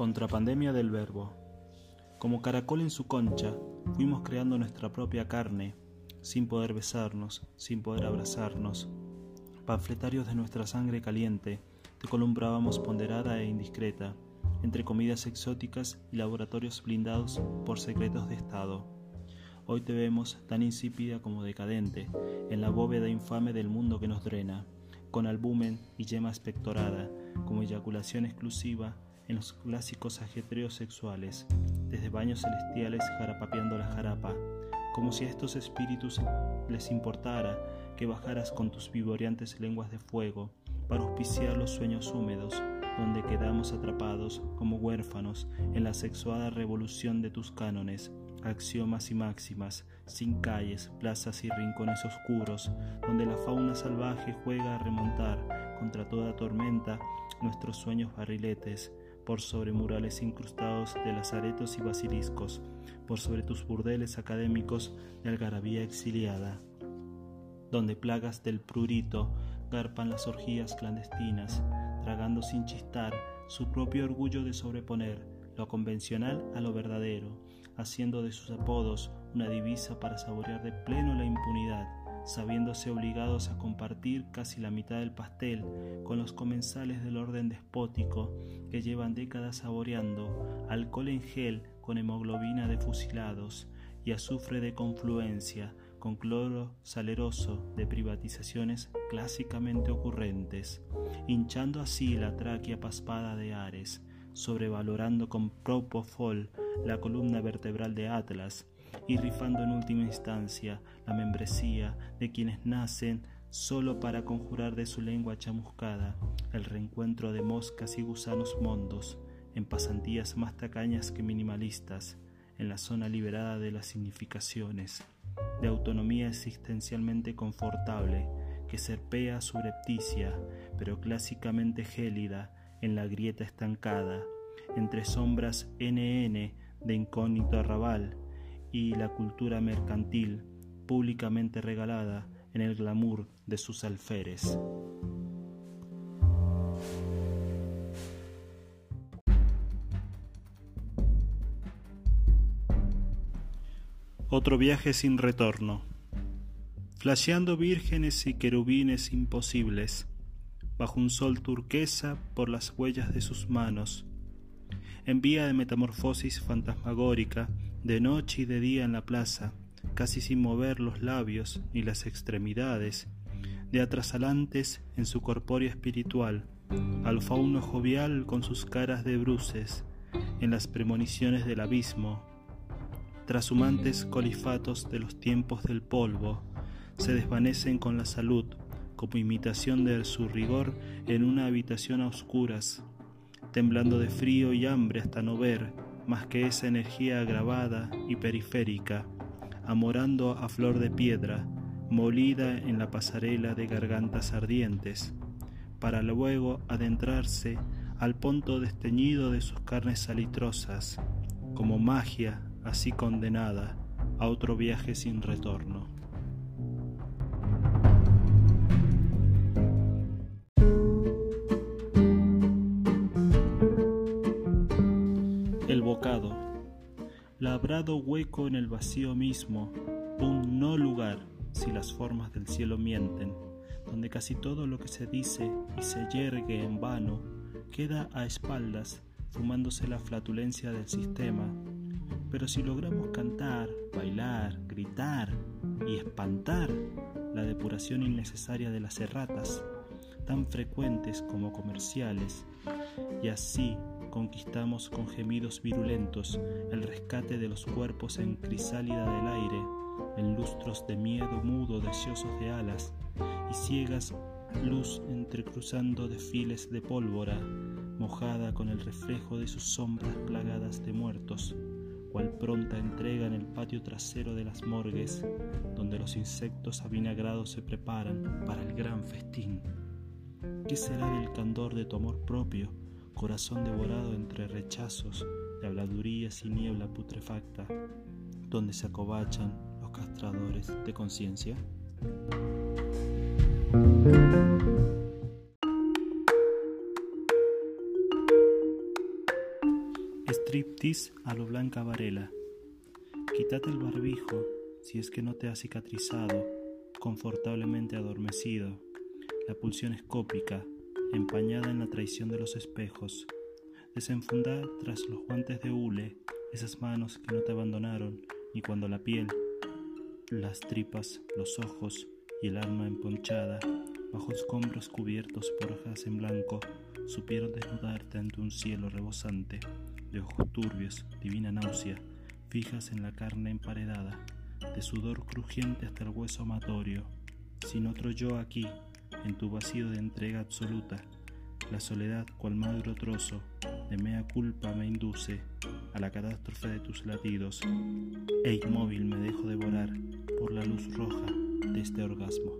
Contrapandemia del verbo. Como caracol en su concha, fuimos creando nuestra propia carne, sin poder besarnos, sin poder abrazarnos. Panfletarios de nuestra sangre caliente, te columbrábamos ponderada e indiscreta, entre comidas exóticas y laboratorios blindados por secretos de Estado. Hoy te vemos tan insípida como decadente, en la bóveda infame del mundo que nos drena, con albumen y yema espectorada, como eyaculación exclusiva en los clásicos ajetreos sexuales, desde baños celestiales jarapapeando la jarapa, como si a estos espíritus les importara que bajaras con tus vivoreantes lenguas de fuego para auspiciar los sueños húmedos, donde quedamos atrapados como huérfanos en la sexuada revolución de tus cánones, axiomas y máximas, sin calles, plazas y rincones oscuros, donde la fauna salvaje juega a remontar contra toda tormenta nuestros sueños barriletes, por sobre murales incrustados de lazaretos y basiliscos, por sobre tus burdeles académicos de algarabía exiliada, donde plagas del prurito garpan las orgías clandestinas, tragando sin chistar su propio orgullo de sobreponer lo convencional a lo verdadero, haciendo de sus apodos una divisa para saborear de pleno la impunidad, sabiéndose obligados a compartir casi la mitad del pastel con los comensales del orden despótico que llevan décadas saboreando alcohol en gel con hemoglobina de fusilados y azufre de confluencia con cloro saleroso de privatizaciones clásicamente ocurrentes, hinchando así la tráquea paspada de Ares, sobrevalorando con propofol la columna vertebral de Atlas, y rifando en última instancia la membresía de quienes nacen solo para conjurar de su lengua chamuscada el reencuentro de moscas y gusanos mondos, en pasantías más tacañas que minimalistas, en la zona liberada de las significaciones, de autonomía existencialmente confortable, que serpea subrepticia, pero clásicamente gélida, en la grieta estancada, entre sombras NN de incógnito arrabal, y la cultura mercantil públicamente regalada en el glamour de sus alferes. Otro viaje sin retorno. Flasheando vírgenes y querubines imposibles, bajo un sol turquesa por las huellas de sus manos, en vía de metamorfosis fantasmagórica de noche y de día en la plaza, casi sin mover los labios ni las extremidades, de atrasalantes en su corpórea espiritual, al fauno jovial con sus caras de bruces, en las premoniciones del abismo, trashumantes colifatos de los tiempos del polvo, se desvanecen con la salud, como imitación de su rigor en una habitación a oscuras, temblando de frío y hambre hasta no ver, más que esa energía agravada y periférica, amorando a flor de piedra, molida en la pasarela de gargantas ardientes, para luego adentrarse al punto desteñido de sus carnes salitrosas, como magia así condenada a otro viaje sin retorno. Labrado hueco en el vacío mismo, un no lugar si las formas del cielo mienten, donde casi todo lo que se dice y se yergue en vano queda a espaldas fumándose la flatulencia del sistema. Pero si logramos cantar, bailar, gritar y espantar la depuración innecesaria de las erratas, tan frecuentes como comerciales, y así conquistamos con gemidos virulentos el rescate de los cuerpos en crisálida del aire, en lustros de miedo mudo deseosos de alas y ciegas luz entrecruzando desfiles de pólvora, mojada con el reflejo de sus sombras plagadas de muertos, cual pronta entrega en el patio trasero de las morgues, donde los insectos avinagrados se preparan para el gran festín. ¿Qué será del candor de tu amor propio? Corazón devorado entre rechazos de habladurías y niebla putrefacta, donde se acobachan los castradores de conciencia? Striptease a lo Blanca Varela. Quítate el barbijo si es que no te ha cicatrizado, confortablemente adormecido. La pulsión escópica, empañada en la traición de los espejos. Desenfundar tras los guantes de hule esas manos que no te abandonaron ni cuando la piel, las tripas, los ojos y el alma emponchada, bajo escombros cubiertos por hojas en blanco, supieron desnudarte ante un cielo rebosante, de ojos turbios, divina náusea, fijas en la carne emparedada, de sudor crujiente hasta el hueso amatorio, sin otro yo aquí, en tu vacío de entrega absoluta, la soledad cual magro trozo de mea culpa me induce a la catástrofe de tus latidos, e inmóvil me dejo devorar por la luz roja de este orgasmo.